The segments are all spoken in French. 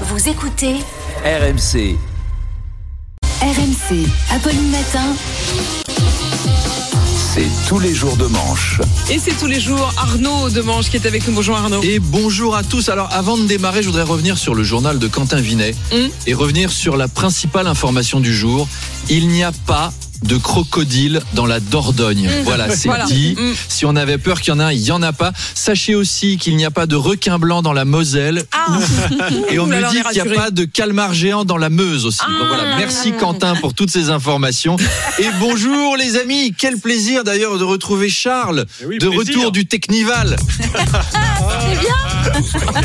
Vous écoutez RMC. RMC, Apolline Matin. C'est tous les jours de manche. Et c'est tous les jours Arnaud Demange qui est avec nous. Bonjour Arnaud. Et bonjour à tous. Alors avant de démarrer, je voudrais revenir sur le journal de Quentin Vinet Hum. et revenir sur la principale information du jour. Il n'y a pas de crocodile dans la Dordogne. Voilà, c'est Voilà. dit. Hum. Si on avait peur qu'il y en a un, il n'y en a pas. Sachez aussi qu'il n'y a pas de requin blanc dans la Moselle. Ah Et on me dit qu'il n'y a pas de calmar géant dans la Meuse aussi. Donc voilà, merci Quentin pour toutes ces informations. Et bonjour les amis, quel plaisir d'ailleurs de retrouver Charles, de retour du Technival.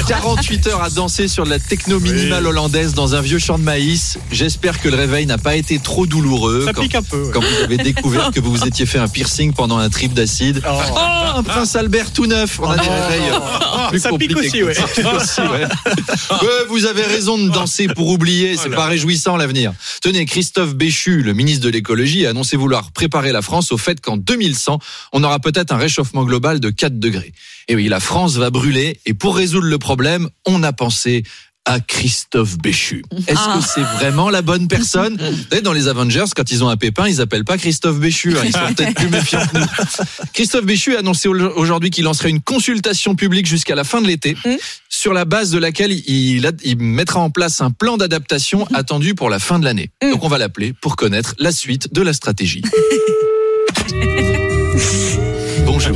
48 heures à danser sur de la techno minimale hollandaise dans un vieux champ de maïs. J'espère que le réveil n'a pas été trop douloureux Ça quand, pique un peu. ouais. quand vous avez découvert que vous vous étiez fait un piercing pendant un trip d'acide. Oh. Oh, un prince Albert tout neuf. On a des réveils euh, plus Ça pique aussi, ouais. ça. Ça pique aussi. Ouais, vous avez raison de danser pour oublier, c'est pas réjouissant l'avenir. Tenez, Christophe Béchu, le ministre de l'écologie, a annoncé vouloir préparer la France au fait qu'en 2100, on aura peut-être un réchauffement global de 4 degrés. Et oui, la France va brûler et pour résoudre le problème, on a pensé à Christophe Béchu. Est-ce que c'est vraiment la bonne personne Vous savez, Dans les Avengers, quand ils ont un pépin, ils appellent pas Christophe Béchu. hein, Ils sont peut-être plus méfiants que nous. Christophe Béchu a annoncé au- aujourd'hui qu'il lancerait une consultation publique jusqu'à la fin de l'été, Mm. sur la base de laquelle il, mettra en place un plan d'adaptation attendu pour la fin de l'année. Mm. Donc on va l'appeler pour connaître la suite de la stratégie. Bonjour.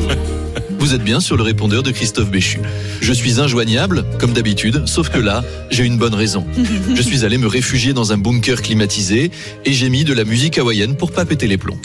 Vous êtes bien sur le répondeur de Christophe Béchu. Je suis injoignable, comme d'habitude, sauf que là, j'ai une bonne raison. Je suis allé me réfugier dans un bunker climatisé et j'ai mis de la musique hawaïenne pour pas péter les plombs.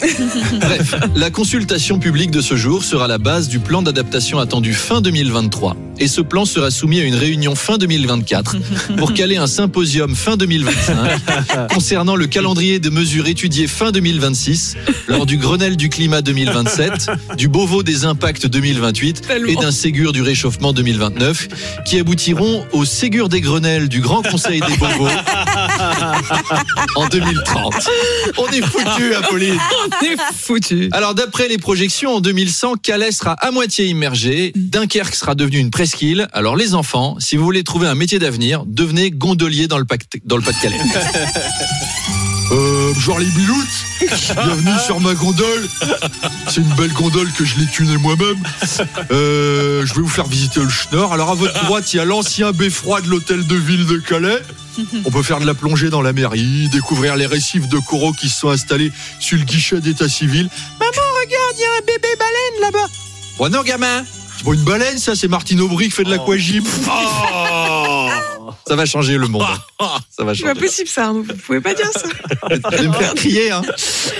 Bref, la consultation publique de ce jour sera la base du plan d'adaptation attendu fin 2023. Et ce plan sera soumis à une réunion fin 2024 pour caler un symposium fin 2025 concernant le calendrier de mesures étudiées fin 2026 lors du Grenelle du climat 2027, du Beauvau des impacts 2028 Tellement. et d'un Ségur du réchauffement 2029 qui aboutiront au Ségur des Grenelles du Grand Conseil des Beauvaux en 2030. On est foutu, Apolline. On est foutu. Alors d'après les projections, en 2100, Calais sera à moitié immergé, Dunkerque sera devenu une presqu'île. Alors les enfants, si vous voulez trouver un métier d'avenir, devenez gondolier dans le, Pac- dans le Pas-de-Calais. Euh, genre les biloutes, bienvenue sur ma gondole. C'est une belle gondole que je l'ai tunée moi-même. Euh, je vais vous faire visiter le Schnorr. Alors à votre droite, il y a l'ancien beffroi de l'hôtel de ville de Calais. On peut faire de la plongée dans la mairie, découvrir les récifs de coraux qui se sont installés sur le guichet d'état civil. Maman, regarde, il y a un bébé baleine là-bas. Oh non, gamin. C'est pas une baleine, ça, c'est Martine Aubry qui fait de l'aquagym. Ça va changer le monde. Ça va C'est pas possible ça Arnaud. Vous pouvez pas dire ça. Vous allez me faire crier, hein.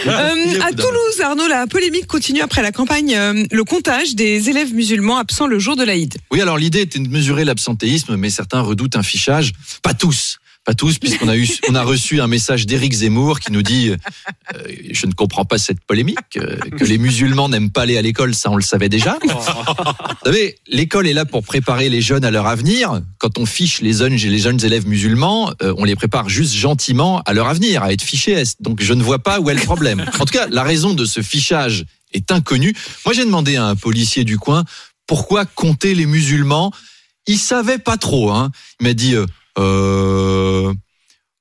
Euh, à. Toulouse, Arnaud, la polémique continue après la campagne euh, le comptage des élèves musulmans absents le jour de l'Aïd. Oui, alors l'idée était de mesurer l'absentéisme, mais certains redoutent un fichage. Pas tous. Pas tous, puisqu'on a eu, on a reçu un message d'Éric Zemmour qui nous dit euh, Je ne comprends pas cette polémique, euh, que les musulmans n'aiment pas aller à l'école, ça on le savait déjà. Vous savez, l'école est là pour préparer les jeunes à leur avenir. Quand on fiche les jeunes, les jeunes élèves musulmans, euh, on les prépare juste gentiment à leur avenir, à être fichés. Donc je ne vois pas où est le problème. En tout cas, la raison de ce fichage est inconnue. Moi, j'ai demandé à un policier du coin pourquoi compter les musulmans? Il savait pas trop. Hein. Il m'a dit. Euh,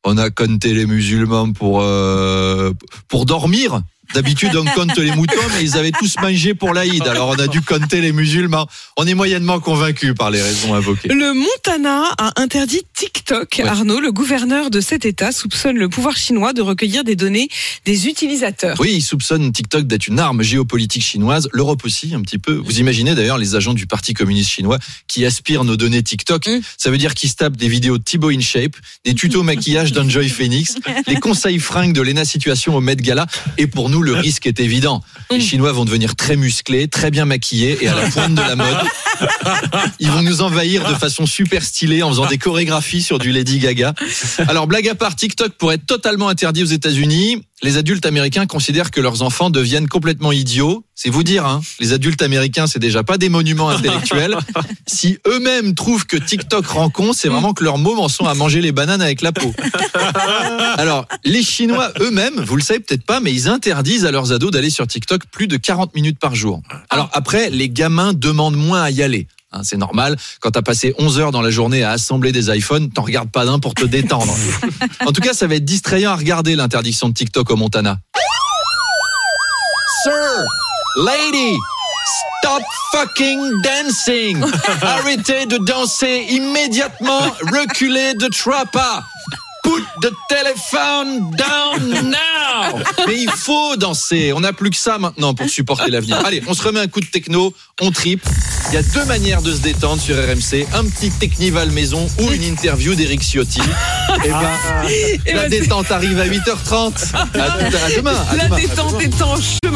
on a compté les musulmans pour euh, pour dormir. D'habitude, on compte les moutons, mais ils avaient tous mangé pour l'Aïd. Alors, on a dû compter les musulmans. On est moyennement convaincu par les raisons invoquées. Le Montana a interdit TikTok. Ouais. Arnaud, le gouverneur de cet État, soupçonne le pouvoir chinois de recueillir des données des utilisateurs. Oui, ils soupçonnent TikTok d'être une arme géopolitique chinoise, l'Europe aussi un petit peu. Vous imaginez d'ailleurs les agents du Parti communiste chinois qui aspirent nos données TikTok. Mm. Ça veut dire qu'ils se tapent des vidéos de Thibaut InShape, des tutos maquillage d'Enjoy Phoenix, les conseils fringues de Lena Situation au Met Gala. Et pour nous, le risque est évident. Les Chinois vont devenir très musclés, très bien maquillés et à la pointe de la mode. Ils vont nous envahir de façon super stylée en faisant des chorégraphies sur du Lady Gaga. Alors, blague à part, TikTok pourrait être totalement interdit aux États-Unis. Les adultes américains considèrent que leurs enfants deviennent complètement idiots. C'est vous dire, hein. Les adultes américains, c'est déjà pas des monuments intellectuels. Si eux-mêmes trouvent que TikTok rend con, c'est vraiment que leurs mômes en sont à manger les bananes avec la peau. Alors, les Chinois eux-mêmes, vous le savez peut-être pas, mais ils interdisent à leurs ados d'aller sur TikTok plus de 40 minutes par jour. Alors après, les gamins demandent moins à y aller. Hein, c'est normal. Quand t'as passé 11 heures dans la journée à assembler des iPhones, t'en regardes pas d'un pour te détendre. en tout cas, ça va être distrayant à regarder l'interdiction de TikTok au Montana. Sir, lady, stop fucking dancing. Arrêtez de danser immédiatement. Reculez de trois pas. Put the telephone down now. Mais il faut danser. On n'a plus que ça maintenant pour supporter l'avenir. Allez, on se remet un coup de techno, on tripe. Il y a deux manières de se détendre sur RMC. Un petit technival maison ou une interview d'Eric Ciotti. Et ben, Et la détente arrive à 8h30. À, à demain. à la demain. détente est en chemin.